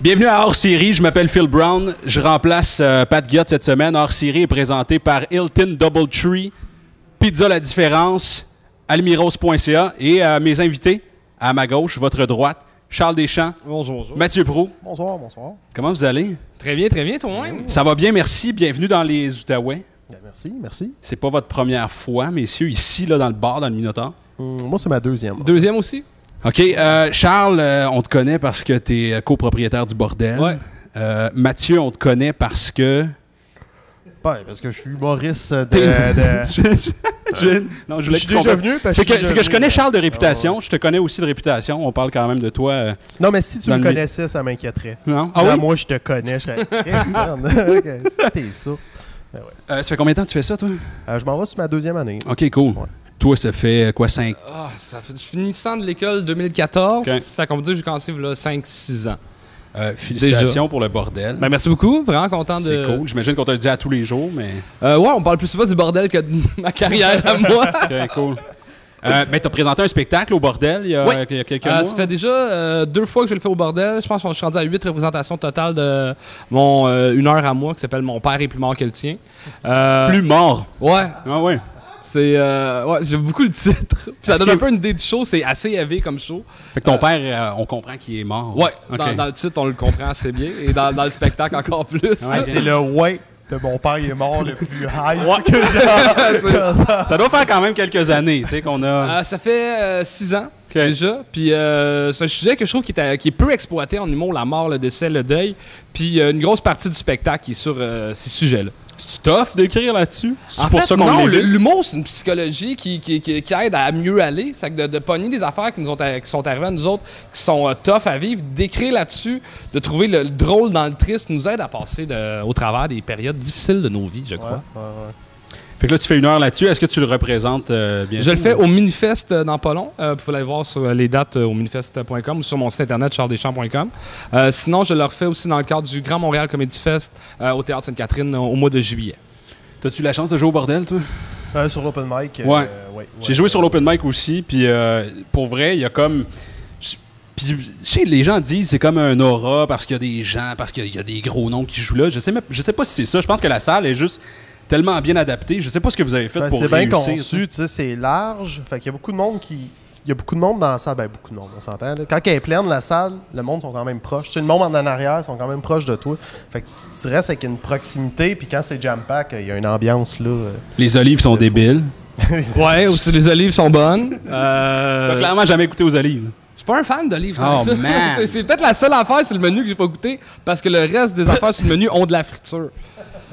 Bienvenue à Hors Série, je m'appelle Phil Brown, je remplace euh, Pat Guillot cette semaine. Hors Série est présenté par Hilton Doubletree, Pizza La Différence, almiros.ca et euh, mes invités, à ma gauche, votre droite, Charles Deschamps, Bonjour, bonjour. Mathieu Prou. Bonsoir, bonsoir. Comment vous allez? Très bien, très bien, toi-même. Ça va bien, merci. Bienvenue dans les Outaouais. Ben, merci, merci. C'est pas votre première fois, messieurs, ici, là, dans le bar, dans le Minotaur? Hum, moi, c'est ma deuxième. Deuxième aussi? OK, euh, Charles, euh, on te connaît parce que tu es copropriétaire du bordel. Ouais. Euh, Mathieu, on te connaît parce que... Ben, parce que je suis humoriste de. De- Je- non, je je voulais suis déjà venu parce C'est que, c'est que je connais. Charles de réputation, je te connais aussi de réputation. On parle quand même de toi. euh, ouais. Non, mais si tu me le connaissais, ça m'inquiéterait. Non? Ah Là, oui? Moi, je te connais. Je serais. Tes sources. Euh, ça fait combien de temps que tu fais ça, toi? Euh, je m'en vais sur ma deuxième année. OK, cool. Ouais. Toi, ça fait euh, quoi, 5? Ah, ça fait, je finis de l'école 2014. Ok. Ça fait qu'on peut dire que j'ai commencé là 5-6 ans. Euh, félicitations pour le bordel. Ben, merci beaucoup. Vraiment content de. c'est cool. J'imagine qu'on te le dit à tous les jours, mais... Euh, ouais, on parle plus souvent du bordel que de ma carrière à moi. OK, cool. Euh, ben, t'as présenté un spectacle au bordel il y a, Ouais. il y a quelques Euh, mois? ça fait déjà euh, deux fois que je le fais au bordel. Je pense que je suis rendu à huit représentations totales de mon euh, une heure à moi qui s'appelle Mon père est plus mort que le tien. Euh, Plus mort? Ouais, Ah ouais. C'est. euh, ouais, j'aime beaucoup le titre. Puis ça donne que- un peu une idée du show. C'est assez élevé comme show. Fait que ton Euh, père, euh, on comprend qu'il est mort. Ouais, dans, dans le titre, on le comprend assez bien. Et dans, dans le spectacle, encore plus. Ouais, C'est le ouais de mon père, il est mort le plus high Ouais. que j'ai. Ça doit faire quand même quelques années, tu sais, qu'on a... Euh, ça fait euh, six ans déjà. Puis euh, c'est un sujet que je trouve qui est, à- qui est peu exploité en humour, la mort, le décès, le deuil. Puis euh, une grosse partie du spectacle qui est sur euh, ces sujets-là. C'est-tu tough d'écrire là-dessus? C'est pour fait, ça qu'on non, l'humour, c'est une psychologie qui, qui- qui- qui aide à mieux aller. C'est que de, de pogner des affaires qui nous ont, qui sont arrivées à nous autres, qui sont euh, tough à vivre, d'écrire là-dessus, de trouver le, le drôle dans le triste, nous aide à passer de- au travers des périodes difficiles de nos vies, je Ouais, crois. ouais, ouais. Fait que là, tu fais une heure là-dessus. Est-ce que tu le représentes euh, bien? Je le fais au Minifest euh, dans pas long. Euh, vous pouvez aller voir sur euh, les dates euh, au minifest.com ou sur mon site internet charlesdeschamps.com. Euh, sinon, je le refais aussi dans le cadre du Grand Montréal Comedy Fest euh, au Théâtre Sainte-Catherine euh, au mois de juillet. T'as-tu la chance de jouer au bordel, toi? Euh, sur l'open mic. euh, Ouais. ouais, J'ai joué sur l'open mic aussi, puis euh, pour vrai, il y a comme... Puis, sais, les gens disent c'est comme un aura parce qu'il y a des gens, parce qu'il y a- il y a des gros noms qui jouent là. Je sais, même- je sais pas si c'est ça. Je pense que la salle est juste tellement bien adaptée. Je sais pas ce que vous avez fait Ben, pour c'est bien réussir. conçu, tu sais, c'est large. Fait qu'il y a beaucoup de monde qui. Il y a beaucoup de monde dans la salle. Ben, beaucoup de monde, on s'entend. là. Quand elle est pleine, la salle, le monde sont quand même proches. Tu sais, le monde en arrière sont quand même proches de toi. Fait que tu- tu restes avec une proximité. Puis quand c'est jam-pack, il y a une ambiance, là. euh. Les olives sont débiles. Ouais, aussi les olives sont bonnes. Euh, T'as clairement jamais goûté aux olives. Je suis pas un fan d'olives. Oh, c'est c'est peut-être la seule affaire sur le menu que j'ai pas goûté parce que le reste des affaires sur le menu ont de la friture.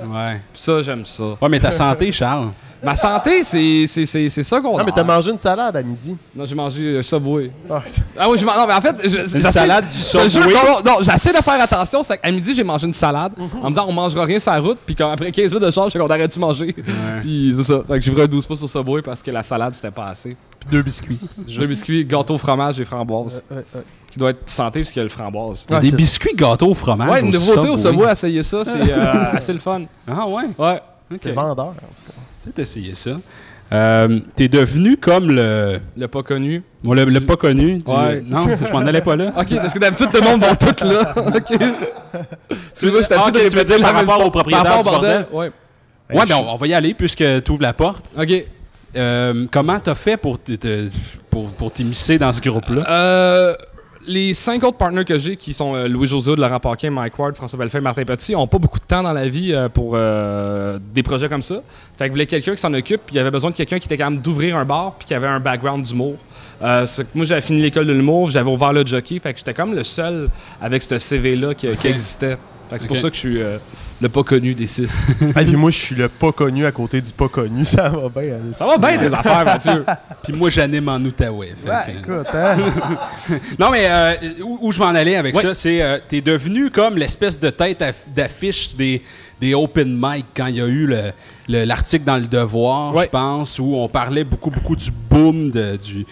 Ouais. Puis ça, j'aime ça. Ouais, mais ta santé, Charles? Ma santé, c'est c'est- c'est- c'est ça qu'on Non, mais a. t'as mangé une salade à midi. Non, j'ai mangé un Subway. Ah, Ah oui, je m'en- non, mais en fait, je- j'essaie- salade du Subway? Non, non, non, j'essaie de faire attention. C'est qu'à midi, j'ai mangé une salade en me disant on mangera rien sur la route. Puis quand- après 15 minutes de charge, je qu'on arrête de manger. Puis c'est ça. Fait que j'ai pris un 12 pouces au Subway parce que la salade, c'était pas assez. puis deux biscuits. Deux biscuits, gâteau, fromage et framboise. Euh, euh, Qui doit être santé parce qu'il y a le framboise. A Ouais, des biscuits gâteaux au fromage. Ouais, une au nouveauté au Subway. Essayer ça, c'est euh, assez le fun. Ah ouais? Ouais. C'est vendeur, en tout cas. Peut-être essayer ça. Euh, T'es devenu comme le... Le pas connu. Bon, le, le pas connu. du- Ouais. Non, je m'en allais pas là. Ok, parce que d'habitude, tout le monde va tout là. ok. Tu vois, j'étais Ah, habitué ok, de tu veux dire par rapport au propriétaire du bordel. Ouais. Ouais, ben on, on va y aller puisque tu ouvres la porte. Ok. Euh, comment t'as fait pour te- pour, pour t'immiscer dans ce groupe-là? Euh, les cinq autres partners que j'ai, qui sont euh, Louis José, Laurent Paquin, Mike Ward, François Bellefeuille, Martin Petit, ont pas beaucoup de temps dans la vie euh, pour euh, des projets comme ça. Fait que voulait quelqu'un qui s'en occupe, puis il y avait besoin de quelqu'un qui était capable d'ouvrir un bar, puis qui avait un background d'humour. Moi, j'avais fini l'école de l'humour, j'avais ouvert le jockey, fait que j'étais comme le seul avec ce CV-là qui, qui existait. Fait que c'est pour ça que je suis le pas connu des six. Et puis moi, je suis le pas connu à côté du pas connu. Ça va bien. ça va bien, des affaires, Mathieu. Puis moi, j'anime en Outaouais. fait Ouais, écoute, hein? Non, mais euh, où, où je m'en allais avec Ouais. ça, c'est euh, t'es devenu comme l'espèce de tête aff- d'affiche des, des open mic quand il y a eu le- le- l'article dans Le Devoir, Ouais. je pense, où on parlait beaucoup, beaucoup du boom de- du,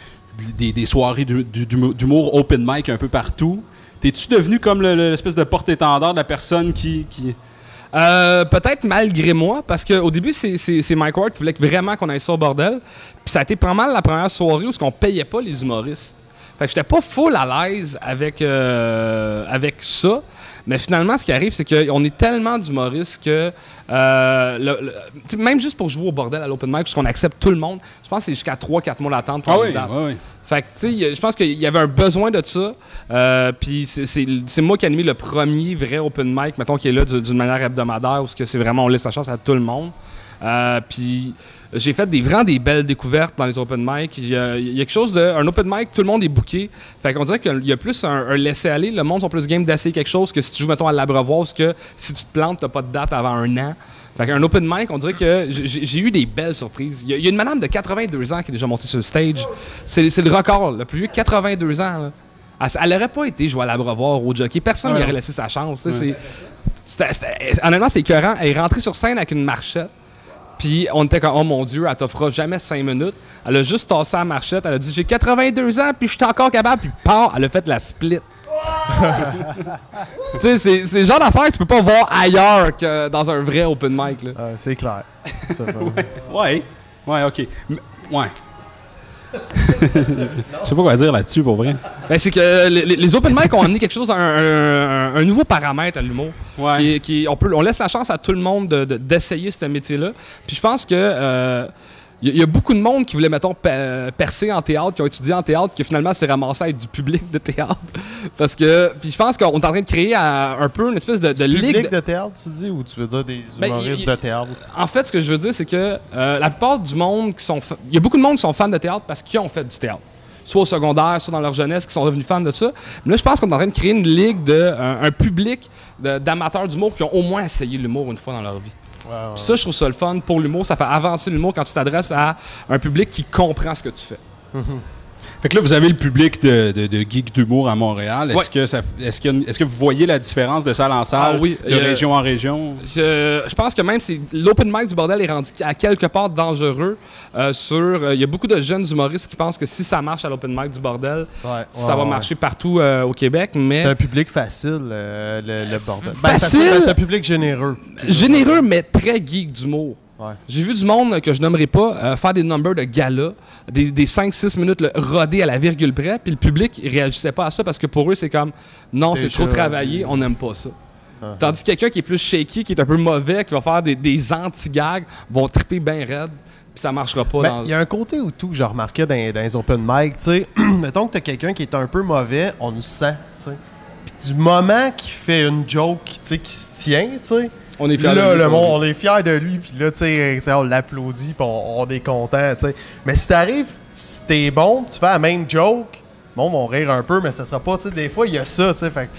des, des soirées du- du- d'humour open mic un peu partout. T'es-tu devenu comme le- le- l'espèce de porte-étendard de la personne qui... qui... Euh, Peut-être malgré moi, parce qu'au début, c'est- Mike Ward qui voulait vraiment qu'on aille ça au bordel. Puis ça a été pas mal la première soirée où on payait pas les humoristes. Fait que j'étais pas full à l'aise avec, euh, avec ça. Mais finalement, ce qui arrive, c'est qu'on est tellement d'humoristes que euh, le- le- même juste pour jouer au bordel à l'open mic, puisqu'on accepte tout le monde, je pense que c'est jusqu'à 3-4 mois d'attente Ah oui, oui, oui. Fait que, tu sais, je pense qu'il y avait un besoin de ça. Euh, Puis c'est- moi qui ai animé le premier vrai open mic, mettons, qui est là du- d'une manière hebdomadaire, où c'est vraiment, on laisse la chance à tout le monde. Euh, puis j'ai fait des, vraiment des belles découvertes dans les open mic. Il y a, il y a quelque chose de. Un open mic, tout le monde est booké. Fait qu'on dirait qu'il y a plus un, un laisser-aller. Le monde sont plus game d'essayer quelque chose que si tu joues, mettons, à l'abreuvoise, que si tu te plantes, t'as pas de date avant un an. Fait qu'un open mic, on dirait que j'ai eu des belles surprises. Il y, a, il y a une madame de 82 ans qui est déjà montée sur le stage. C'est le record, le plus vieux, 82 ans. là. Elle, elle aurait pas été jouer à l'abreuvoir ou au jockey. Personne Ouais. n'y aurait laissé sa chance. c'était- c'était- honnêtement, c'est écœurant. Elle est rentrée sur scène avec une marchette. Puis on était comme, oh mon Dieu, elle t'offrira jamais 5 minutes. Elle a juste tassé la marchette. Elle a dit, j'ai 82 ans, puis je suis encore capable. Puis part, elle a fait la split. tu sais, c'est c'est le genre d'affaire que tu peux pas voir ailleurs que dans un vrai open mic. Là. Ah, c'est clair. Ouais. Ouais, OK. M- Ouais. Je sais pas quoi dire là-dessus, pour vrai. Ben, c'est que les, les- les open mic ont amené quelque chose, un, un- un nouveau paramètre à l'humour. Ouais. Qui on, peut, on laisse la chance à tout le monde de- de- d'essayer ce métier-là. Puis je pense que euh, il y, a- il y a beaucoup de monde qui voulait, mettons, pe- percer en théâtre, qui ont étudié en théâtre, qui finalement s'est ramassé avec du public de théâtre. Parce que, puis je pense qu'on est en train de créer euh, un peu une espèce de, de Du ligue. public de- de théâtre, tu dis, ou tu veux dire des Ben, humoristes de théâtre? En fait, ce que je veux dire, c'est que euh, la plupart du monde qui sont. fa- Il y a beaucoup de monde qui sont fans de théâtre parce qu'ils ont fait du théâtre. Soit au secondaire, soit dans leur jeunesse, qui sont devenus fans de ça. Mais là, je pense qu'on est en train de créer une ligue de un, un public d'amateurs d'humour qui ont au moins essayé l'humour une fois dans leur vie. Puis ça, je trouve ça le fun pour l'humour. Ça fait avancer l'humour quand tu t'adresses à un public qui comprend ce que tu fais. Fait que là, vous avez le public de, de, de geeks d'humour à Montréal. Est-ce Ouais. que, ça, est-ce, est-ce vous voyez la différence de salle en salle, Ah oui, de a- région en région? Je, je pense que même c'est l'open mic du bordel est rendu à quelque part dangereux euh, sur euh, il y a beaucoup de jeunes humoristes qui pensent que si ça marche à l'open mic du bordel, Ouais, ça ouais, va marcher partout euh, au Québec mais C'est un public facile, euh, le, le bordel. Facile? ben, c'est un public généreux. généreux mais très geek d'humour. Ouais. J'ai vu du monde que je nommerai pas euh, faire des numbers de gala, des, des 5-6 minutes le, à la virgule près, puis le public il réagissait pas à ça parce que pour eux c'est comme non, c'est trop travaillé, on n'aime pas ça. Uh-huh. Tandis que quelqu'un qui est plus shaky, qui est un peu mauvais, qui va faire des, des anti-gags, vont triper bien raide, puis ça marchera pas Ben, dans Il y a un côté où tout que je remarquais dans, dans les open mic, tu sais, mettons que t'as quelqu'un qui est un peu mauvais, on nous sent, tu sais. Puis du moment qu'il fait une joke, tu sais, qui se tient, tu sais, On est fiers là, de lui, le on monde, dit. on est fiers de lui, puis là, tu sais, on l'applaudit, puis on, on est content, tu sais. Mais si t'arrives, si t'es bon, tu fais la même joke, bon, on va rire un peu, mais ça sera pas, tu sais, des fois, il y a ça, tu sais, fait que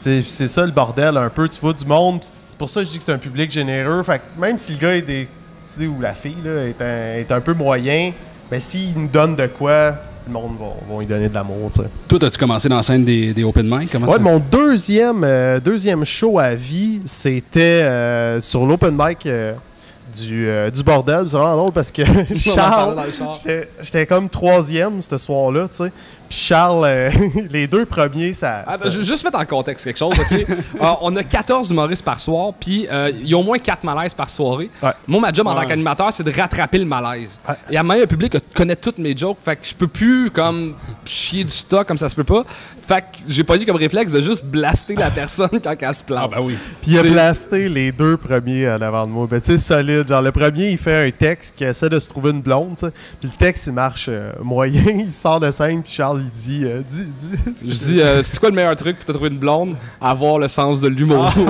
c'est ça le bordel un peu. Tu vois du monde, c'est pour ça que je dis que c'est un public généreux. Fait que même si le gars est des, tu sais, ou la fille là, est, un, est un peu moyen, mais s'il nous donne de quoi, le monde va, va lui donner de l'amour. Toi, as-tu commencé dans la scène des, des open mic? Comment Ouais, ça? mon deuxième, euh, deuxième show à vie, c'était euh, sur l'open mic euh, du, du bordel. C'est vraiment drôle parce que Charles. J'étais- comme troisième ce soir-là, tu sais. Puis Charles, euh, les deux premiers, ça. Ah, ça- ben, je vais juste mettre en contexte quelque chose, OK? Euh, on a 14 humoristes par soir, puis euh, il y a au moins 4 malaises par soirée. Ouais. Moi, ma job en tant qu'animateur, c'est de rattraper le malaise. Ouais. Et à un moment, le public connaît toutes mes jokes, fait que je peux plus, comme, chier du stock comme ça se peut pas. Fait que j'ai pas eu comme réflexe de juste blaster la personne quand elle se plante. Ah, ben oui. Puis il a blasté les deux premiers en avant de moi. Ben, tu sais, solide. Genre, le premier, il fait un texte qui essaie de se trouver une blonde. Puis le texte, il marche euh, moyen. Il sort de scène, puis Charles, il dit, euh, dis, dis. Je dis, euh, c'est quoi le meilleur truc pour te trouver une blonde? Avoir le sens de l'humour.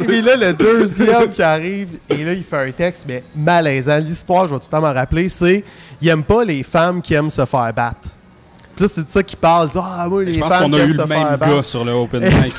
Et puis là, le deuxième qui arrive, et là, il fait un texte, mais malaisant. L'histoire, je vais tout le temps m'en rappeler, c'est il aime pas les femmes qui aiment se faire battre. Puis là, c'est de ça qu'il parle. Ah, moi, les Je pense qu'on a eu le même gars sur le open mic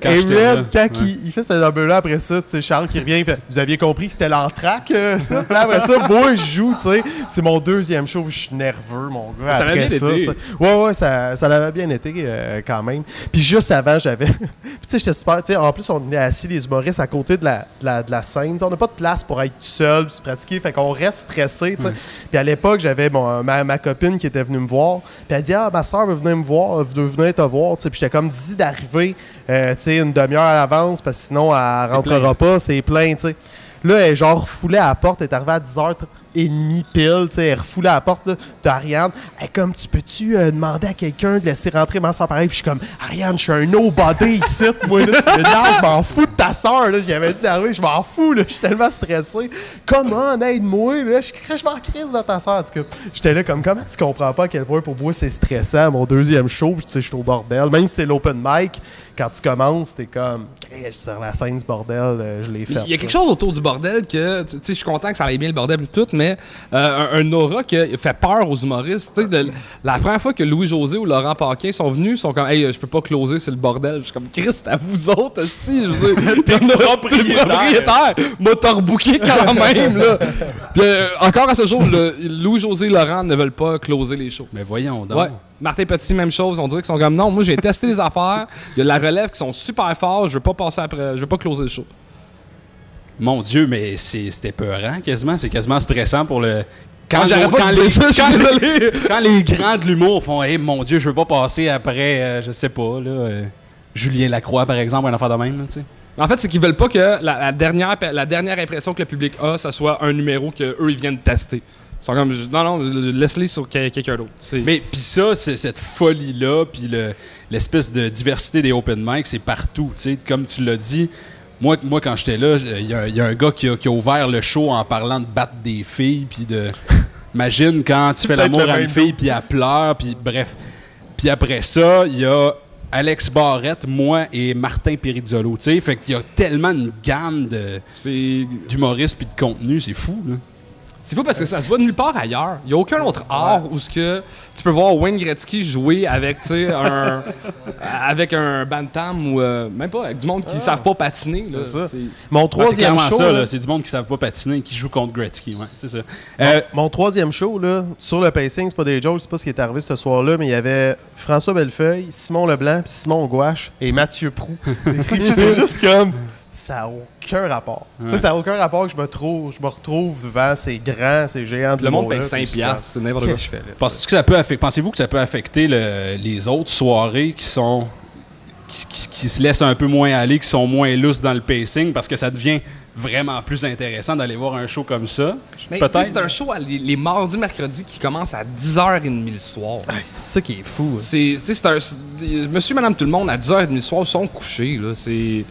quand Et. Red, quand Ouais. il, il fait ce number-là, après ça, tu sais, Charles qui revient, il fait Vous aviez compris que c'était l'entraque, euh, ça? Puis là, après ça, moi, je joue, tu sais. C'est mon deuxième show, je suis nerveux, mon gars. Ça après ça, été. Ouais, ouais, ça, ça l'avait bien été euh, quand même. Puis juste avant, j'avais. Puis tu sais, j'étais super. Tu sais, en plus, on est assis, les humoristes, à côté de la, de la, de la scène. On n'a pas de place pour être tout seul, puis se pratiquer. Fait qu'on reste stressé, tu sais. Puis à l'époque, j'avais ma, ma copine qui était venue me voir. Puis elle dit Ah, ma soeur veut venir me voir, veut venir te voir. Tu sais, Puis j'étais comme dit d'arriver euh, tu sais, une demi-heure à l'avance parce que sinon, elle rentrera plein. pas, c'est plein. tu sais. Là, elle est genre foulée à la porte, elle est arrivée à 10h, et demi pile, tu sais, elle refoule à la porte là, d'Ariane. Elle comme, tu peux-tu euh, demander à quelqu'un de laisser rentrer ma soeur pareil? Puis je suis comme, Ariane, je suis un nobody ici, moi, là, tu me je m'en fous de ta soeur, là. J'avais dit d'arriver, je m'en fous, là, je suis tellement stressé. Comment, aide-moi, là, je, je m'en crise dans ta soeur, en tout cas. J'étais là comme, comment tu comprends pas à quel point pour moi c'est stressant, mon deuxième show, tu sais, je suis au bordel. Même si c'est l'open mic, quand tu commences, t'es comme, je sur la scène du bordel, euh, je l'ai fait. Il y a quelque chose autour du bordel que, tu sais, je suis content que ça aille bien le bordel et tout, mais euh, un, un, aura qui fait peur aux humoristes. La première fois que Louis-José ou Laurent Paquin sont venus, ils sont comme, hey, je peux pas closer, c'est le bordel. Je suis comme, Christ, à vous autres, je veux t'es propriétaire. propriétaire. Quand même, là. Puis, euh, encore à ce jour, Louis-José et Laurent ne veulent pas closer les shows. Mais voyons donc. Martin Petit, même chose. On dirait qu'ils sont comme non, moi j'ai testé les affaires. Il y a de la relève qui sont super forts. Je veux pas passer après. Je veux pas closer le show. Mon Dieu, mais c'était peurant quasiment. C'est quasiment stressant pour le. Quand, quand, les, ça, quand, les, grands de l'humour font hey, mon Dieu, je veux pas passer après, euh, je sais pas, là, euh, Julien Lacroix, par exemple, un enfant de même. sais. en fait, c'est qu'ils veulent pas que la, dernière, la dernière impression que le public a, ça soit un numéro qu'eux, ils viennent tester sont comme, non, non, laisse-les sur quelqu'un d'autre. Mais puis ça, cette folie-là, puis l'espèce de diversité des open mic, c'est partout. Comme tu l'as dit, moi, moi quand j'étais là, il y, a un gars qui a, ouvert le show en parlant de battre des filles, puis de. Imagine quand tu fais l'amour à une fille, puis elle pleure, puis bref. Puis après ça, il y a Alex Barrette, moi et Martin Perizzolo. Fait qu'il y a tellement une gamme d'humoristes puis de contenu, c'est fou. Là. C'est fou parce que ça se voit nulle part ailleurs. Il n'y a aucun autre art où ce que tu peux voir Wayne Gretzky jouer avec un avec un bantam ou euh, même pas avec du monde qui ne ah, savent pas patiner. C'est ça. Mon troisième show, c'est du monde qui ne savent pas patiner et qui joue contre Gretzky. Ouais, c'est ça. Euh, mon, troisième show là, sur le pacing, c'est pas des jokes, c'est pas ce qui est arrivé ce soir-là, mais il y avait François Bellefeuille, Simon Leblanc, Simon Gouache et Mathieu Prou. c'est juste comme ça n'a aucun rapport. Ça n'a aucun rapport que je me, trouve, je me retrouve devant ces grands, ces géants de Le monde paye 5 piastres, c'est n'importe quoi. Je fais, Pensez-vous que ça peut affecter, pensez-vous que ça peut affecter les autres soirées qui sont qui, se laissent un peu moins aller, qui sont moins lousses dans le pacing, parce que ça devient vraiment plus intéressant d'aller voir un show comme ça? Peut-être. C'est un show les, mardis, mercredis qui commence à 10h30 le soir. c'est ça qui est fou. Hein. C'est, un, monsieur, madame, tout le monde, à 10h30 le soir, sont couchés. Là. C'est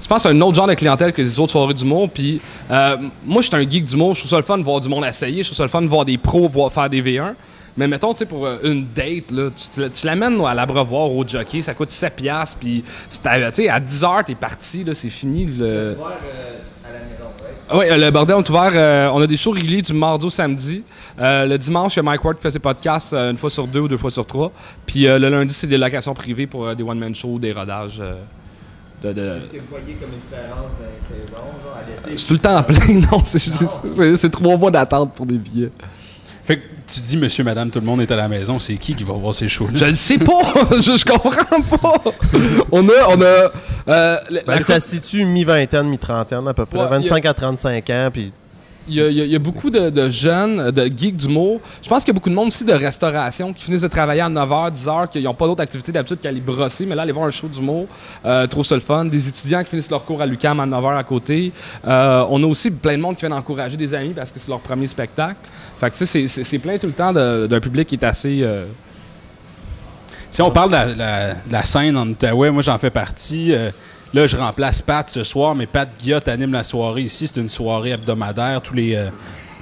je pense que c'est un autre genre de clientèle que les autres soirées d'humour. Puis euh, moi, je suis un geek d'humour. Je trouve ça le fun de voir du monde essayer. Je trouve ça le fun de voir des pros voir, faire des V1. Mais mettons, tu sais, pour euh, une date, là, tu, l'amènes à l'abreuvoir au jockey, ça coûte 7 piastres, puis à, à 10 heures, t'es parti, là, c'est fini. Le... Euh, oui, le bordel est ouvert. on a des shows réguliers du mardi au samedi. le dimanche, il y a Mike Ward qui fait ses podcasts une fois sur deux ou deux fois sur trois. Puis le lundi, c'est des locations privées pour des one-man shows, des rodages. De, de... Est-ce que vous voyez comme une différence dans les saisons, C'est tout le temps en plein, non. C'est trois mois d'attente pour des billets. Fait que tu dis monsieur, madame, tout le monde est à la maison. C'est qui qui va voir ces shows-là? Je ne sais pas. je, je, comprends pas. on a. On a euh, ben, ça se situe mi-vingtaine, mi-trentaine à peu près. 25 à 35 ans. Puis il y, a, beaucoup de, jeunes, de geeks d'humour. Je pense qu'il y a beaucoup de monde aussi de restauration qui finissent de travailler à 9h, 10h, qui n'ont pas d'autres activités d'habitude qu'aller brosser, mais là, aller voir un show d'humour, euh, trop ça le fun. Des étudiants qui finissent leur cours à l'UCAM à 9h à côté. Euh, on a aussi plein de monde qui vient encourager des amis parce que c'est leur premier spectacle. Fait que c'est plein tout le temps d'un public qui est assez... Euh, si on parle de la, scène en Outaouais, moi j'en fais partie. Là, je remplace Pat ce soir, mais Pat Guillot anime la soirée ici. C'est une soirée hebdomadaire tous les euh,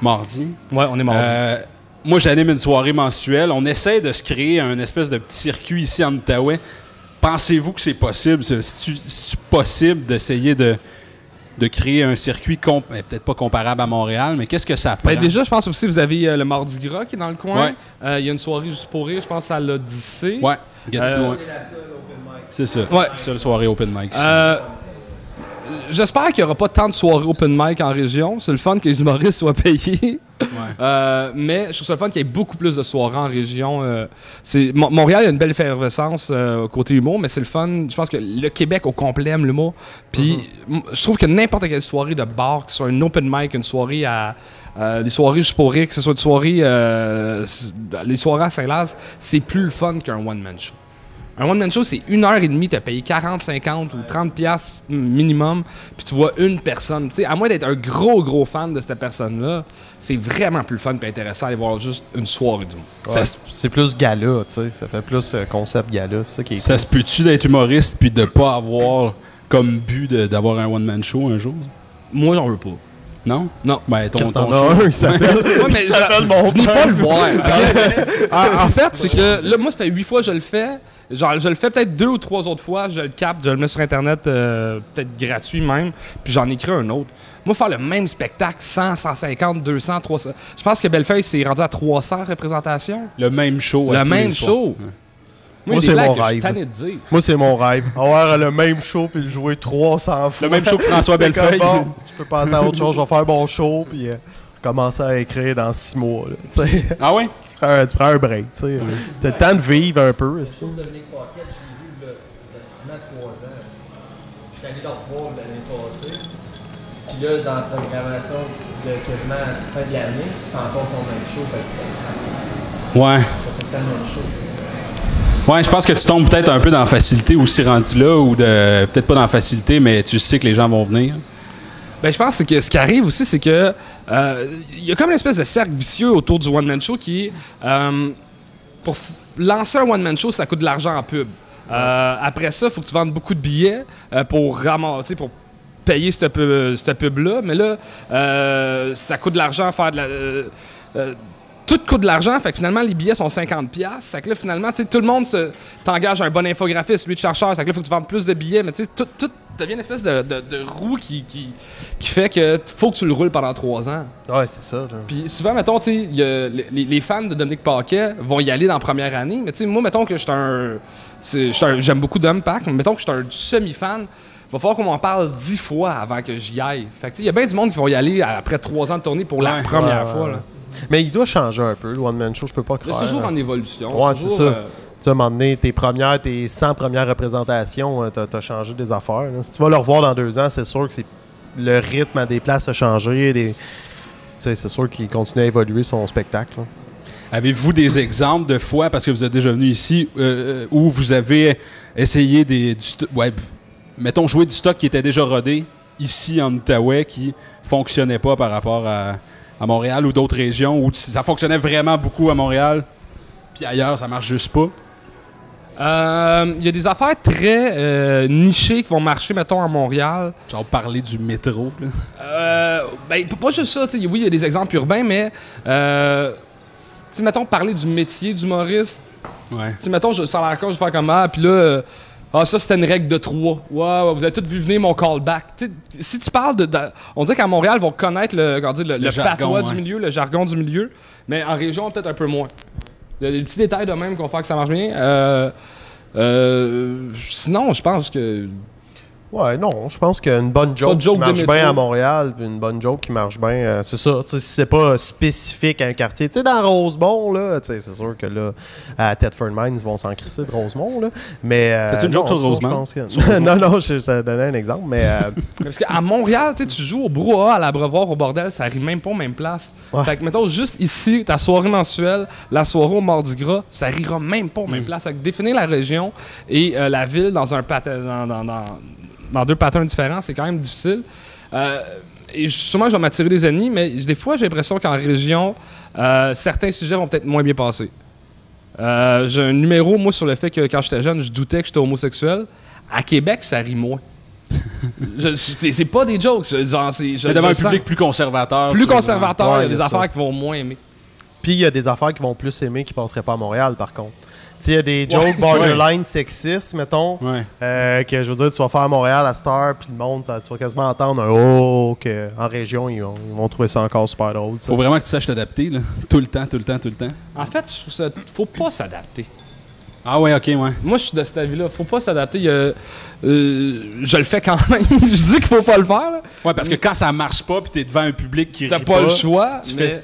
mardis. Ouais, on est mardi. Euh, moi, j'anime une soirée mensuelle. On essaie de se créer un espèce de petit circuit ici en Outaouais. Pensez-vous que c'est possible? C'est possible d'essayer de, de créer un circuit eh, peut-être pas comparable à Montréal, mais qu'est-ce que ça ben, prend? déjà, je pense aussi que vous avez euh, le Mardi Gras qui est dans le coin. Il y a une soirée juste pour rire, je pense à l'Odyssée. Ouais, Gatineau. C'est ça. Ouais. Seule soirée open mic. Euh, j'espère qu'il n'y aura pas tant de soirées open mic en région. C'est le fun que les humoristes soient payés. Euh, mais je trouve ça le fun qu'il y ait beaucoup plus de soirées en région. Euh, Montréal a une belle effervescence côté humour, mais c'est le fun. Je pense que le Québec au complet aime l'humour. Puis mm-hmm. je trouve que n'importe quelle soirée de bar, que ce soit une open mic, une soirée à. des soirées juste pour rire, que ce soit une soirée. les soirées à Saint-Laz, c'est plus le fun qu'un one-man show. Un one-man show, c'est une heure et demie, t'as payé 40, 50 ou 30 piastres minimum, puis tu vois une personne. Tu sais, à moins d'être un gros, gros fan de cette personne-là, c'est vraiment plus fun et intéressant d'aller voir juste une soirée du. Ouais, c'est- plus gala, tu sais. Ça fait plus euh, concept gala, ça qui est Ça se peut-tu d'être humoriste puis de pas avoir comme but d'avoir un one-man show un jour? Moi, j'en veux pas. Non? Non. Ben, ton, ton show. un, il s'appelle? Ouais, mais il s'appelle je- mon venez pas le voir. en, en fait, c'est que là, moi, ça fait huit fois que je le fais. Genre, je le fais peut-être deux ou trois autres fois. Je le capte, je le mets sur Internet, euh, peut-être gratuit même. Puis j'en écris un autre. Moi, faire le même spectacle, 100, 150, 200, 300. Je pense que Bellefeuille s'est rendu à 300 représentations. Le même show. à le même show. Ouais. Moi, c'est mon rêve. Moi, c'est mon rêve. Avoir le même show puis le jouer 300 fois. Le même show que François Bellefeuille. bon, je peux passer à autre chose. Je vais faire mon show puis euh, commencer à écrire dans six mois. là. Ah ouais? tu, prends, un- tu prends un break. Tu. T'as le temps de vivre un peu. Le ça. show de Dominique Paquette, je l'ai vu là, il y a quasiment 3 ans. Je suis allé le revoir l'année passée. Puis là, dans la programmation de quasiment la fin de l'année, c'est encore son même show. Fait que tu comprends. Ouais. C'est le même show. Ouais, je pense que tu tombes peut-être un peu dans la facilité aussi rendu là, ou de peut-être pas dans la facilité, mais tu sais que les gens vont venir. Ben, je pense que ce qui arrive aussi, c'est que euh, y a comme une espèce de cercle vicieux autour du one-man show qui euh, pour lancer un one-man show, ça coûte de l'argent en pub. Euh, après ça, il faut que tu vendes beaucoup de billets pour ramasser, pour payer cette pub, cette pub-là. Mais là, ça coûte de l'argent à faire de la. Tout coûte de l'argent, fait que finalement les billets sont 50 pièces. Fait que là finalement, tu sais tout le monde t'engage un bon infographiste, lui de chercheur, fait que là faut que tu vendes plus de billets, mais tu sais tout, tout devient une espèce de, de- de roue qui, qui, qui fait que faut que tu le roules pendant trois ans. Ouais, c'est ça. là. Puis souvent, mettons, tu il les, les fans de Dominique Paquet vont y aller dans la première année, mais tu sais, moi, mettons que je suis un. J'aime beaucoup Dom Pack, mais mettons que je suis un semi-fan. Il va falloir qu'on m'en parle dix fois avant que j'y aille. Fait que, tu sais, il y a bien du monde qui vont y aller après trois ans de tournée pour la Ouais, première ouais, fois. ouais. là. Mais il doit changer un peu, le one-man show. Je peux pas croire. C'est toujours là. en évolution. Ouais, c'est ça. euh, Tu sais, à un moment donné, tes premières, tes 100 premières représentations, euh, t'as as changé des affaires. là. Si tu vas le revoir dans deux ans, c'est sûr que c'est le rythme à des places a changé. Des... Tu sais, c'est sûr qu'il continue à évoluer son spectacle. là. Avez-vous des exemples de fois, parce que vous êtes déjà venu ici, euh, où vous avez essayé des, du ouais, mettons, jouer du stock qui était déjà rodé ici en Outaouais, qui fonctionnait pas par rapport à, à Montréal ou d'autres régions, où ça fonctionnait vraiment beaucoup à Montréal, puis ailleurs, ça marche juste pas? euh, Il y a des affaires très euh, nichées qui vont marcher, mettons, à Montréal. Genre parler du métro. là. Euh, ben, pas juste ça. tu sais, Oui, il y a des exemples urbains, mais. Euh, mettons, parler du métier d'humoriste. Ouais. Tu mettons, je sors la cause, je faire comme ah, puis là. Ah, ça, c'était une règle de trois. Ouais, ouais, vous avez tous vu venir mon callback. Si tu parles de. de- on dirait qu'à Montréal, ils vont connaître le, le, le jargon, patois ouais. du milieu, le jargon du milieu, mais en région, peut-être un peu moins. Il y a des petits détails de même qui vont faire que ça marche bien. Euh, euh, sinon, je pense que. Ouais, non, je pense qu'une bonne joke, qui marche bien à Montréal, puis une bonne joke qui marche bien, euh, c'est ça. tu sais, Si c'est pas spécifique à un quartier, tu sais, dans Rosemont, là, tu sais, c'est sûr que là, à Thetford Mines, ils vont s'en crisser de Rosemont, là. Mais. euh, T'as-tu une joke non, sur ça, Rosemont? que- non, non, je, je donnais un exemple, mais. euh, Parce qu'à Montréal, tu sais, tu joues au brouhaha, à l'abreuvoir, au bordel, ça arrive même pas aux mêmes places. Ouais. Fait que, mettons, juste ici, ta soirée mensuelle, la soirée au Mardi Gras, ça rira même pas aux mêmes places. Fait que définir la région et euh, la ville dans un pat- dans, dans- dans- dans deux patterns différents, c'est quand même difficile. Euh, et sûrement, je vais m'attirer des ennemis, mais des fois, j'ai l'impression qu'en région, euh, certains sujets vont peut-être moins bien passer. Euh, j'ai un numéro, moi, sur le fait que quand j'étais jeune, je doutais que j'étais homosexuel. À Québec, ça rit moins. Je- c'est pas des jokes. je- genre, c'est- je- Mais devant un public plus conservateur. plus conservateur, Ouais, il y a des affaires qui vont moins aimer. Puis il y a des affaires qui vont plus aimer qui passeraient pas à Montréal, par contre. Il y a des jokes borderline sexistes, mettons, Ouais. euh, que je veux dire, tu vas faire à Montréal à Star, puis le monde, tu vas quasiment entendre un oh, que en région, ils vont, ils vont trouver ça encore super drôle. tu sais. Faut vraiment que tu saches t'adapter, là. Tout le temps, tout le temps, tout le temps. En fait, je trouve ça, faut pas s'adapter. Ah ouais, ok, ouais. Moi, je suis de cet avis-là. Faut pas s'adapter. euh, je le fais quand même. je dis qu'il faut pas le faire. là. Ouais, parce que quand ça marche pas, puis t'es devant un public qui T'as rit pas, le choix. tu, mais- fais,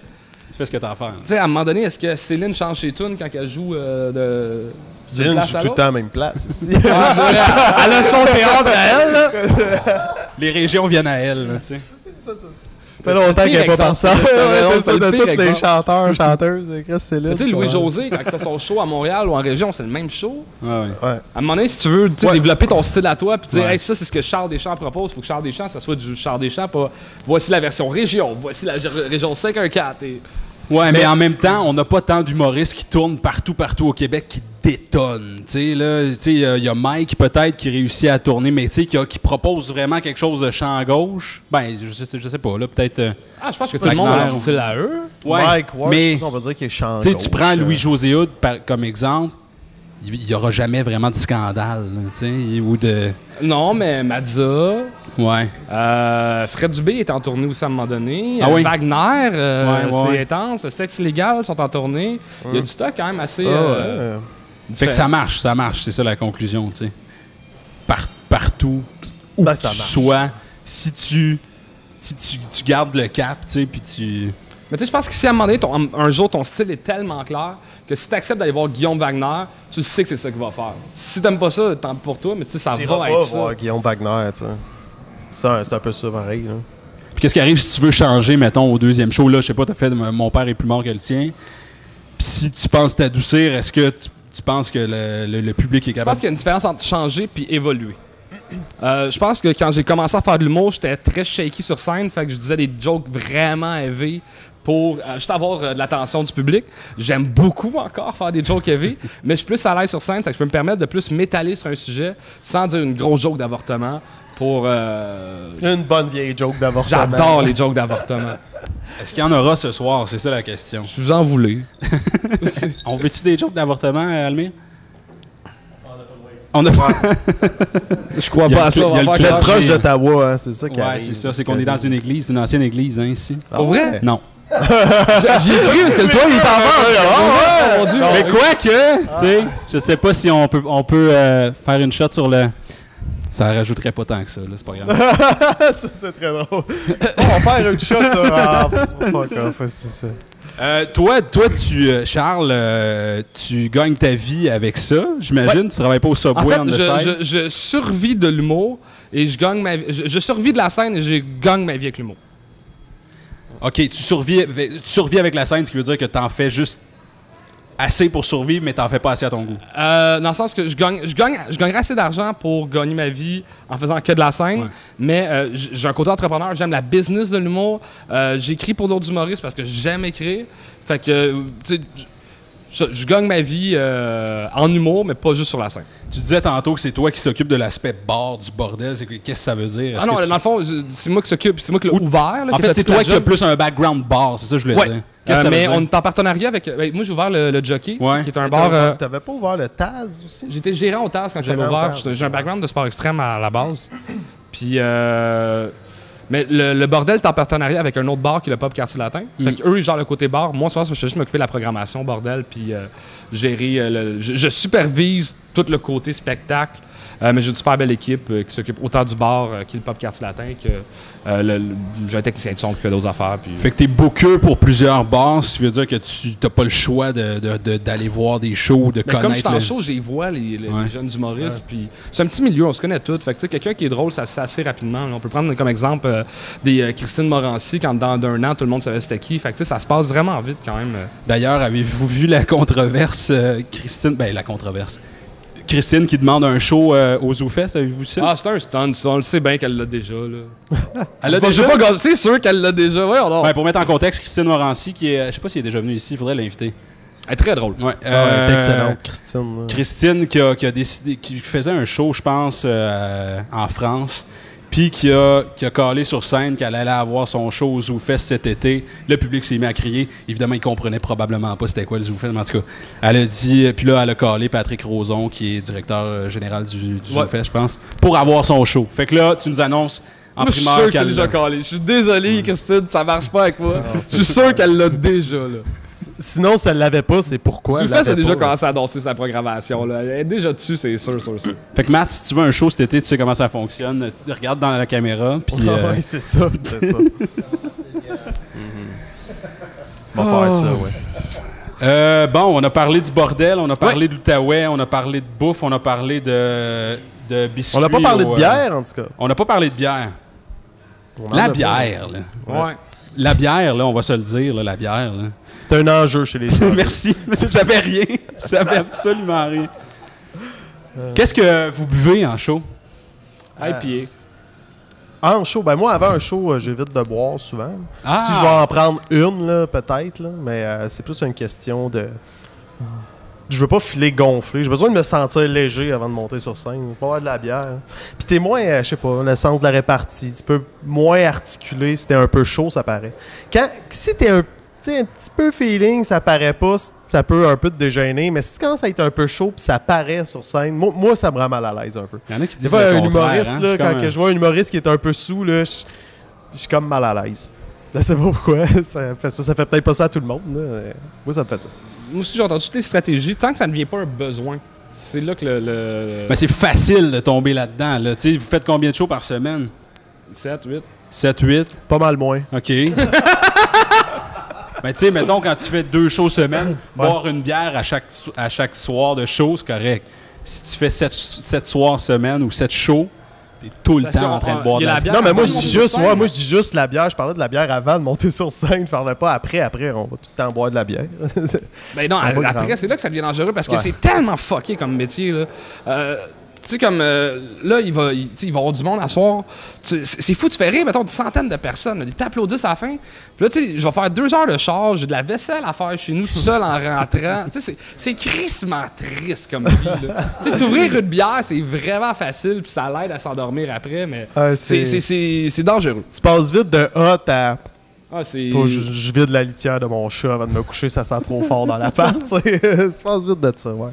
tu fais ce que t'as à faire. Tu sais, à un moment donné, est-ce que Céline change ses tunes quand elle joue euh, de. Céline joue tout le temps à la même place. Ah, vrai, elle a son théâtre à elle, là. Les régions viennent à elle, là, tu sais. Ça fait longtemps qu'elle n'est pas partie. t'as c'est c'est ça, de tous les chanteurs, chanteuses. Mais Tu sais. Louis-José, quand tu as son show à Montréal ou en région, c'est le même show. Ouais, ouais. Ouais. À un moment donné, si tu veux développer ton style à toi, puis dire, Ouais. hey, ça, c'est ce que Charles Deschamps propose, il faut que Charles Deschamps, ça soit du Charles Deschamps, pas voici la version région, voici la région 514. Ouais, mais, en même temps, on n'a pas tant d'humoristes qui tournent partout, partout au Québec qui détonnent. Tu sais, là, tu sais, il y a- il y, a Mike peut-être qui réussit à tourner, mais tu sais, qui, a- qui propose vraiment quelque chose de champ à gauche. Ben, je sais, je sais pas, là, peut-être. euh, Ah, je pense que tout le monde a style à eux. ouais, Mike Ward, mais je qu'on va dire qu'il est tu sais, tu prends Louis-José Hood par- comme exemple, il n'y aura jamais vraiment de scandale, tu sais, ou de. Non, mais Madza, Ouais. euh, Fred Dubé est en tournée aussi à un moment donné. Ah Euh, oui. Wagner, euh, Ouais, ouais, c'est ouais. intense. Sexe légal sont en tournée. Il y a du stock quand même assez. Ah, euh, ouais. Fait que ça marche, ça marche, c'est ça la conclusion, tu sais. Par- partout où Ben, tu ça marche. sois, si tu, si tu, tu gardes le cap, tu sais, puis tu... Mais tu sais, je pense que si à un moment donné, ton- un jour, ton style est tellement clair que si tu acceptes d'aller voir Guillaume Wagner, tu sais que c'est ça qu'il va faire. Si t'aimes pas ça, tant pour toi, mais tu sais, ça va pas être ça. voir Guillaume Wagner, tu sais. C'est un, c'est un peu ça, pareil. Là. Puis qu'est-ce qui arrive si tu veux changer, mettons, au deuxième show, là, je sais pas, t'as fait « Mon père est plus mort que le tien », puis si tu penses t'adoucir, est-ce que tu, tu penses que le, le- le public est Je pense capable... qu'il y a une différence entre changer puis évoluer. Euh, je pense que quand j'ai commencé à faire de l'humour, j'étais très shaky sur scène, fait que je disais des jokes vraiment élevés pour euh, juste avoir euh, de l'attention du public. J'aime beaucoup encore faire des jokes élevés, mais je suis plus à l'aise sur scène, fait que je peux me permettre de plus m'étaler sur un sujet sans dire une grosse joke d'avortement pour... euh, Une bonne vieille joke d'avortement. J'adore les jokes d'avortement. Est-ce qu'il y en aura ce soir? C'est ça la question. Je vous en voulais. On veut-tu des jokes d'avortement, Almir? On a pas... Je crois pas le à ça. on il y a va le Vous faire êtes proche d'Ottawa, hein, c'est ça qui Ouais, arrive. c'est ça, c'est qu'on est dans une église, une ancienne église, hein, ici. Ah Pour vrai? ouais? Non. J'y ai cru parce que le toit il est en vente. Oh. Mais quoi que, tu sais, je sais pas si on peut, on peut euh, faire une shot sur le. Ça rajouterait pas tant que ça, là, c'est pas grave. ça, c'est très drôle. on va faire une shot sur. Ah, fuck off, c'est ça. Euh, toi, toi, tu, euh, Charles, euh, tu gagnes ta vie avec ça, j'imagine. Tu travailles pas au En Subway fait, on the je, je, je survis de l'humour et je gagne ma vie. Je, je survis de la scène et je gagne ma vie avec l'humour. Ok, tu survis, tu survis avec la scène, ce qui veut dire que t'en fais juste assez pour survivre, mais t'en fais pas assez à ton goût. Euh, dans le sens que je gagne, je gagne, je gagnerai assez d'argent pour gagner ma vie en faisant que de la scène, Ouais. mais euh, j'ai un côté entrepreneur, j'aime la business de l'humour. Euh, J'écris pour d'autres humoristes parce que j'aime écrire. Fait que, tu sais, je, je gagne ma vie euh, en humour, mais pas juste sur la scène. Tu disais tantôt que c'est toi qui s'occupe de l'aspect bar du bordel. Qu'est-ce que ça veut dire? Ah non, que tu- dans le fond, c'est moi qui s'occupe, c'est moi qui l'ai Ou- ouvert. là, En fait, c'est toi qui as plus un background bar, c'est ça que je voulais Ouais. dire. Euh, ça mais on est en partenariat avec. ben, moi, j'ai ouvert le, le Jockey, Ouais. qui est un bar. t'avais- euh, T'avais pas ouvert le Taz aussi? J'étais gérant au TAS quand j'avais ouvert. Taz, J'ai un background de sport extrême à la base. Puis, euh, mais le, le bordel est en partenariat avec un autre bar qui est le Pub Quartier Latin. Mm. Fait qu'eux, ils gèrent le côté bar. Moi, souvent, je fais juste m'occuper de la programmation, bordel, puis euh, gérer. euh, le- je, je supervise tout le côté spectacle. Euh, mais j'ai une super belle équipe euh, qui s'occupe autant du bar euh, qui est le Pub Quartier Latin que euh, j'ai un technicien de son qui fait d'autres affaires. Puis, Fait que t'es booker pour plusieurs bars, qui veut dire que tu n'as pas le choix de- de- de- d'aller voir des shows, de Mais comme je suis connaître en le... show, j'y vois les, Ouais. jeunes humoristes. Puis c'est un petit milieu, on se connaît tous. Fait que tu sais, quelqu'un qui est drôle, ça se assez rapidement. On peut prendre comme exemple des Christine Morancy, quand dans d'un an, tout le monde savait c'était qui. Fait que ça se passe vraiment vite quand même. D'ailleurs, avez-vous vu la controverse, Christine... Ben, la controverse. Christine qui demande un show euh, aux Zoufest, avez-vous vu ça? Ah, c'est un stunt, ça. On le sait bien qu'elle l'a déjà. Là. Elle a Bon, déjà... je sais pas, c'est sûr qu'elle l'a déjà. Ouais, pour mettre en contexte, Christine Morancy, qui est... Je sais pas s'il est déjà venu ici, il faudrait l'inviter. Elle est très drôle. Ouais, Ah, elle euh, est excellente, Christine. qui a, qui a décidé, qui faisait un show, je pense, euh, en France, puis qui a, qui a calé sur scène qu'elle allait avoir son show au ZooFest cet été. Le public s'est mis à crier. Évidemment, il comprenait probablement pas c'était quoi le ZooFest, mais en tout cas, elle a dit, puis là, elle a calé Patrick Roson, qui est directeur euh, général du, du Ouais. ZooFest, je pense, pour avoir son show. Fait que là, tu nous annonces en Moi, je suis sûr que c'est déjà calé. Je suis désolé, Christine, ça marche pas avec moi. Je suis sûr qu'elle l'a déjà. Là. Sinon, si elle l'avait pas, c'est pourquoi. Zoufest a déjà pas, commencé à danser sa programmation. Là. Elle est déjà dessus, c'est sûr, sûr, sûr. Fait que Matt, si tu veux un show cet été, tu sais comment ça fonctionne. Regarde dans la caméra, puis... Ah euh, ouais, c'est ça, c'est ça. On va faire ça, ouais. Euh, bon, on a parlé du bordel, on a parlé de l'Outaouais, on a parlé de bouffe, on a parlé de, de biscuits. On n'a pas parlé au, de euh, bière, en tout cas. on n'a pas parlé de bière. On La pas. bière, là. Ouais. Ouais. La bière, là, on va se le dire, là, la bière. C'est un enjeu chez les Merci. J'avais rien. J'avais absolument rien. Qu'est-ce que vous buvez en show? IPA. En show, ben moi, avant un show, euh, j'évite de boire souvent. Ah! Si je vais en prendre une, là, peut-être, mais euh, c'est plus une question de. Je veux pas filer gonflé. J'ai besoin de me sentir léger avant de monter sur scène. Pas avoir de la bière. Puis t'es moins, euh, je sais pas, le sens de la répartie. Tu peux moins articuler. Si t'es un peu chaud, ça paraît. Quand, si t'es un, un petit peu feeling, ça paraît pas. Ça peut un peu te dégêner. Mais si tu commences à être un peu chaud puis ça paraît sur scène, moi, moi, ça me rend mal à l'aise un peu. Il y en a qui disent pas un humoriste, hein. là, quand un- je vois un humoriste qui est un peu sous, là, je suis comme mal à l'aise. Je sais pas pourquoi. Ça fait, ça, ça fait peut-être pas ça à tout le monde. là. Moi, ça me fait ça. Moi aussi, j'ai entendu toutes les stratégies. Tant que ça ne devient pas un besoin, c'est là que le. le Ben, c'est facile de tomber là-dedans. Là. Tu sais, Vous faites combien de shows par semaine? 7, 8. 7, 8? Pas mal moins. OK. Ben, tu sais, mettons, quand tu fais deux shows semaine, Ouais. boire une bière à chaque, à chaque soir de show, c'est correct. Si tu fais sept, sept soirs semaine ou sept shows, t'es tout le Parce temps en train de boire de la la bière. Non, mais moi, je dis juste, ouais, moi, je dis juste la bière. Je parlais de la bière avant de monter sur scène. Je parlais pas après. Après, on va tout le temps boire de la bière. Ben non, après, c'est là que ça devient dangereux parce que Ouais. c'est tellement fucké comme métier. Là. Euh, tu sais, comme euh, là, il va, il, il va y avoir du monde à soir. C'est fou, tu fais rire, mettons, des centaines de personnes. là, Ils t'applaudissent à la fin. Puis là, tu sais, je vais faire deux heures de charge, j'ai de la vaisselle à faire chez nous tout seul en rentrant. tu sais, c'est- crissement triste comme vie. Tu sais, t'ouvrir une bière, c'est vraiment facile, puis ça l'aide à s'endormir après, mais Ouais, c'est- dangereux. Tu passes vite de hot à. Ah, que je, je vide la litière de mon chat avant de me coucher, ça sent trop fort dans l'appart. tu sais. tu passes vite de ça, ouais.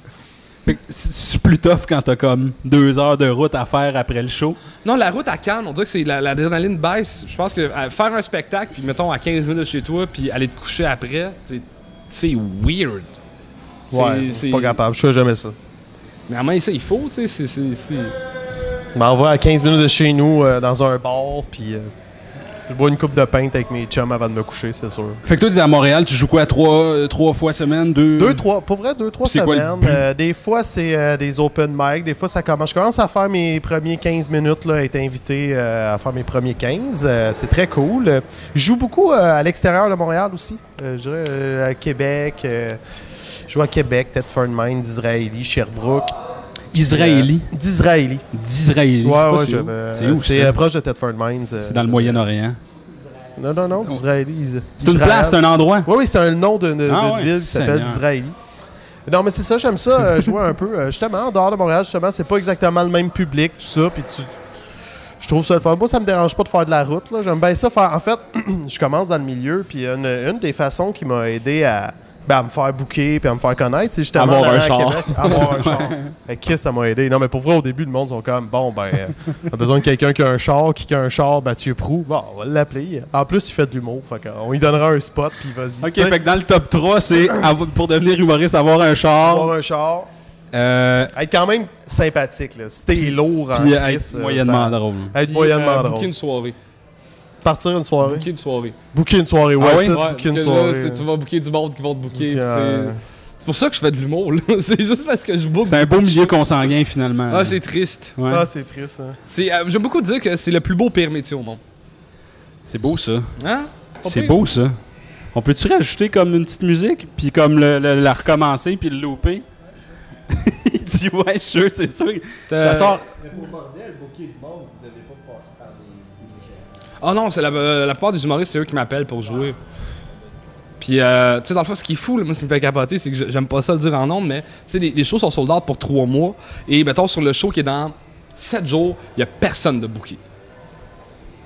Fait que C'est plus tough quand t'as comme deux heures de route à faire après le show. Non, la route à Cannes, on dirait que c'est la- l'adrénaline baisse. Je pense que euh, faire un spectacle, puis mettons à 15 minutes de chez toi, puis aller te coucher après, c'est- weird. C'est- Ouais, c'est- pas capable. Je fais jamais ça. Mais à moins ça, il faut, tu sais. m'en vais à 15 minutes de chez nous euh, dans un bar, puis euh, je bois une coupe de pinte avec mes chums avant de me coucher, c'est sûr. Fait que toi, t'es à Montréal, tu joues quoi? Trois, euh, trois fois semaine? Deux? Deux, trois, pour vrai, deux, trois quoi semaines. Euh, des fois, c'est euh, des open mic. Des fois, ça commence. Je commence à faire mes premiers 15 minutes, là, être invité euh, à faire mes premiers 15. Euh, c'est très cool. Je joue beaucoup euh, à l'extérieur de Montréal aussi. Euh, je dirais euh, à Québec. euh, je joue à Québec, Thetford Mines, d'Israéli, Sherbrooke. Israéli. Euh, D'Israéli. D'Israéli. Ouais, ouais, c'est où. euh, C'est proche de Thetford Mines. euh, C'est dans le Moyen-Orient. Non, non, non, d'Israéli. Is- C'est une place, c'est un endroit? Oui, oui, c'est un nom d'une d'une Ah ville qui s'appelle d'Israéli. Non, mais c'est ça, j'aime ça, jouer un peu. Justement, en dehors de Montréal, justement, c'est pas exactement le même public, tout ça. Puis tu. Je trouve ça le fun. Moi, ça me dérange pas de faire de la route. là. J'aime bien ça faire. En fait, je commence dans le milieu, puis une, une des façons qui m'a aidé à, ben, à me faire booker puis à me faire connaître, c'est justement Avoir un char. Québec, avoir un char. Chris, ça m'a aidé. Non, mais pour vrai, au début, le monde sont comme bon, ben, euh, on a besoin de quelqu'un qui a un char, qui a un char, Mathieu Prou. Bon, on va l'appeler. En plus, il fait de l'humour. Fait qu'on lui donnera un spot, puis vas-y. Ok, fait que dans le top 3, c'est pour devenir humoriste, avoir un char. avoir un char, Euh, être quand même sympathique. Là. Si t'es lourd en puis Chris, être euh, moyennement ça- drôle. Être Puis, moyennement euh, drôle. Une soirée. Partir une soirée. Booker une soirée. Booker une soirée, ouais, Ah oui? Ouais, booker une que soirée. là, tu vas booker du monde qui vont te booker. Euh, c'est- pour ça que je fais de l'humour, là. C'est juste parce que je book. C'est un beau milieu consanguin, finalement. Ah, c'est triste. Ouais. Ah, c'est triste. hein. C'est, euh, J'aime beaucoup dire que c'est le plus beau pire métier au monde. C'est beau, ça. Hein? C'est beau, ça. On peut-tu rajouter comme une petite musique, puis comme le- le- la recommencer, puis le louper? Il dit, ouais, je sûr, c'est sûr. Ça sort. Mais pour bordel, booker du monde, Ah non, c'est la, euh, la plupart des humoristes, c'est eux qui m'appellent pour jouer. Puis, euh, tu sais, dans le fond, ce qui est fou, moi, ce qui me fait capoter, c'est que j'aime pas ça le dire en nombre, mais tu sais, les, shows sont sold out pour trois mois. Et mettons, sur le show qui est dans sept jours, il y a personne de booké.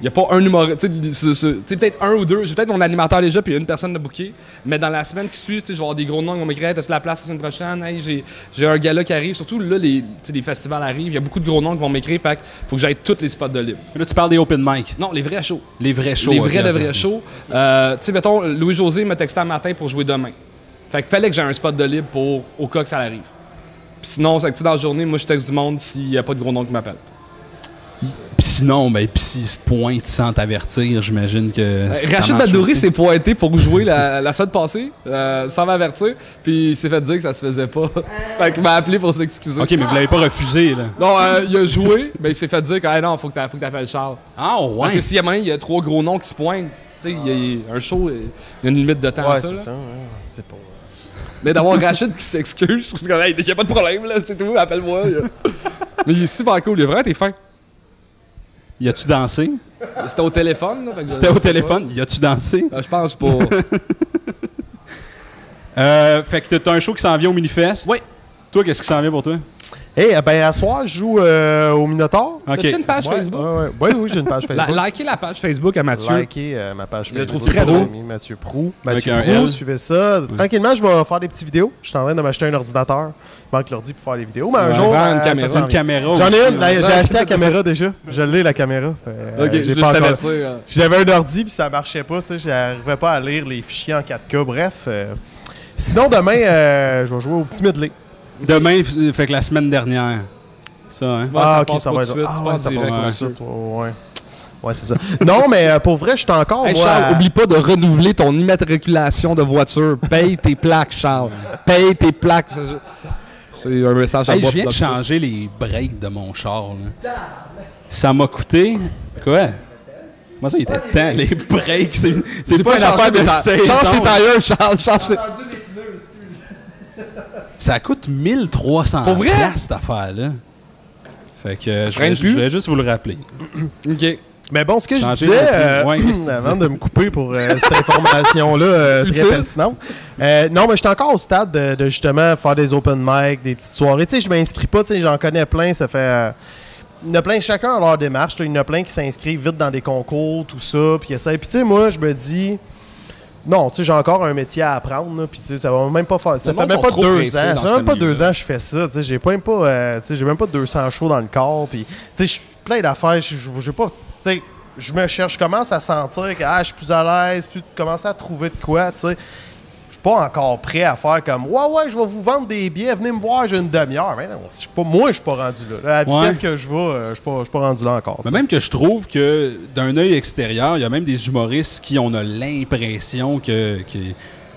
Il y a pas un humoriste. Tu sais, ce- ce- tu sais, peut-être un ou deux. J'ai peut-être mon animateur déjà, puis il y a une personne de booké. Mais dans la semaine qui suit, tu sais, je vais avoir des gros noms qui vont m'écrire T'as-tu la place la semaine prochaine? Hey, j'ai- un gala qui arrive. Surtout là, les, festivals arrivent. Il y a beaucoup de gros noms qui vont m'écrire. Fait faut que j'aille tous les spots de libre. Là, tu parles des open mic. Non, les vrais shows. Les vrais shows. les vrais de vrais shows. Euh, tu sais, mettons, Louis-José m'a texté un matin pour jouer demain. Fait que fallait que j'ai un spot de libre pour, au cas que ça arrive. Puis sinon, c'est dans la journée, moi, je texte du monde s'il n'y a pas de gros noms qui m'appellent. Sinon, ben, puis s'il se pointe sans t'avertir, j'imagine que. Euh, Rachid Badouri s'est pointé pour jouer la, la semaine passée, euh, sans m'avertir, puis il s'est fait dire que ça se faisait pas. fait qu'il m'a appelé pour s'excuser. Ok, mais vous l'avez pas refusé, là. Non, euh, il a joué, mais il s'est fait dire que ah non, faut que t'appelles Charles. Ah, ouais. Parce que s'il y a moyen, il y a trois gros noms qui se pointent, Tu sais, il y a un show, il y a une limite de temps à Ouais, ça. c'est ça. ouais. C'est pas. Mais d'avoir Rachid qui s'excuse, je trouve que hey, y a pas de problème, là, c'est tout, appelle-moi. Mais il est super cool, il est vraiment, t'es fin. Y a-tu dansé? C'était au téléphone, C'était au téléphone. Y a-tu dansé? pas. Euh, Je pense pas. Euh, fait que t'as un show qui s'en vient au Minifest. Oui. Toi, qu'est-ce qui s'en vient pour toi? Hey, ben, à soir, je joue euh, au Minotaur. Ok. T'as-tu une page Ouais, Facebook? Ouais, ouais. Ouais, oui, j'ai une page La- Facebook. likez la page Facebook à Mathieu. Likez euh, ma page Je le Facebook. trouve très Mon drôle. ami Mathieu Prou. Mathieu Prou, suivez ça. Tranquillement, je vais faire des petites vidéos. Je suis en train de m'acheter un ordinateur. Il manque l'ordi pour faire les vidéos. Mais un Ouais, jour, une euh, caméra. Une caméra J'en ai une. J'ai acheté la caméra déjà. Je l'ai, la caméra. Euh, Ok, t'avertir. hein. J'avais un ordi puis ça marchait pas. ça. J'arrivais pas à lire les fichiers en 4K. Bref. euh, Sinon, demain, euh, je vais jouer au petit medley. Demain, f- fait que la semaine dernière. Ça, hein? Ouais, ah, ça ok, ça pas va être. Ah, ouais, ça passe pas tout de Ouais. suite. Ouais, ouais. C'est ça. non, mais euh, pour vrai, je suis encore. Hey moi, Charles, oublie pas de renouveler ton immatriculation de voiture. Paye tes plaques, Charles. Paye tes plaques. C'est- un message à Hey, moi. je viens de changer les breaks de mon char. là. Ça m'a coûté. Quoi? Moi, ça, il était temps, les breaks. C'est c'est J'ai pas une affaire de. Change tes tailleurs, Charles. Change tes- Ça coûte 1300 Pour vrai? cette affaire-là. Fait que euh, je voulais, je juste vous le rappeler. OK. Mais bon, ce que je disais, euh, Ouais, que avant de me couper pour euh, cette information-là euh, très pertinente, euh, non, mais je suis encore au stade de, de justement faire des open mic, des petites soirées. Tu sais, je m'inscris pas, tu sais, j'en connais plein, ça fait. euh, il y en a plein, chacun a leur démarche. là. Il y en a plein qui s'inscrivent vite dans des concours, tout ça, puis. Puis tu sais, moi, je me dis. Non, tu sais, j'ai encore un métier à apprendre, là, puis tu sais, ça va même pas faire. Ça Le fait même pas deux ans. Ça fait même pas deux ans que je fais ça, tu sais. J'ai pas même pas. euh, tu sais, j'ai même pas 200 shows dans le corps, puis tu sais, je suis plein d'affaires. Je pas. Tu sais, je me cherche, je commence à sentir que ah, je suis plus à l'aise, puis commencer à trouver de quoi, tu sais. Je suis pas encore prêt à faire comme Ouais, ouais, je vais vous vendre des billets, venez me voir, j'ai une demi-heure. Mais non, suis pas, moi, je suis pas rendu là. À la Ouais. vitesse que je vais, euh, je suis pas, je suis pas rendu là encore. Mais même que je trouve que d'un œil extérieur, il y a même des humoristes qui on a l'impression que, que-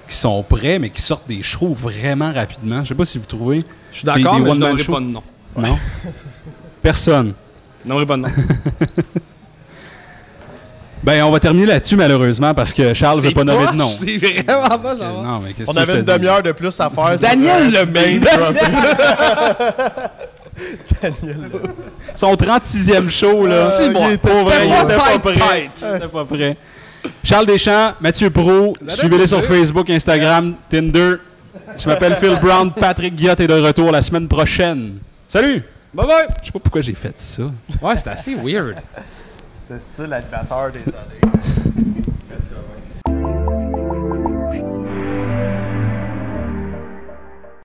qui sont prêts, mais qui sortent des shows vraiment rapidement. Je sais pas si vous trouvez. Je suis d'accord, mais je shows. pas de nom. Non? Personne. Je nommerai pas de nom. Ben, on va terminer là-dessus, malheureusement, parce que Charles veut pas nommer de nom. C'est vraiment pas, genre. Non, mais qu'est-ce On avait une demi-heure de plus à faire. sur, Daniel le name dropping. Son 36e show, là. Ah, C'est bon. il était- pas prêt. Il était pas prêt. Charles Deschamps, Mathieu Pro, suivez-les sur Facebook, Instagram, Tinder. Je m'appelle Phil Brown, Patrick Guillot est de retour la semaine prochaine. Salut! Bye bye. Je sais pas pourquoi j'ai fait ça. Ouais, c'était assez weird. C'était style animateur des années.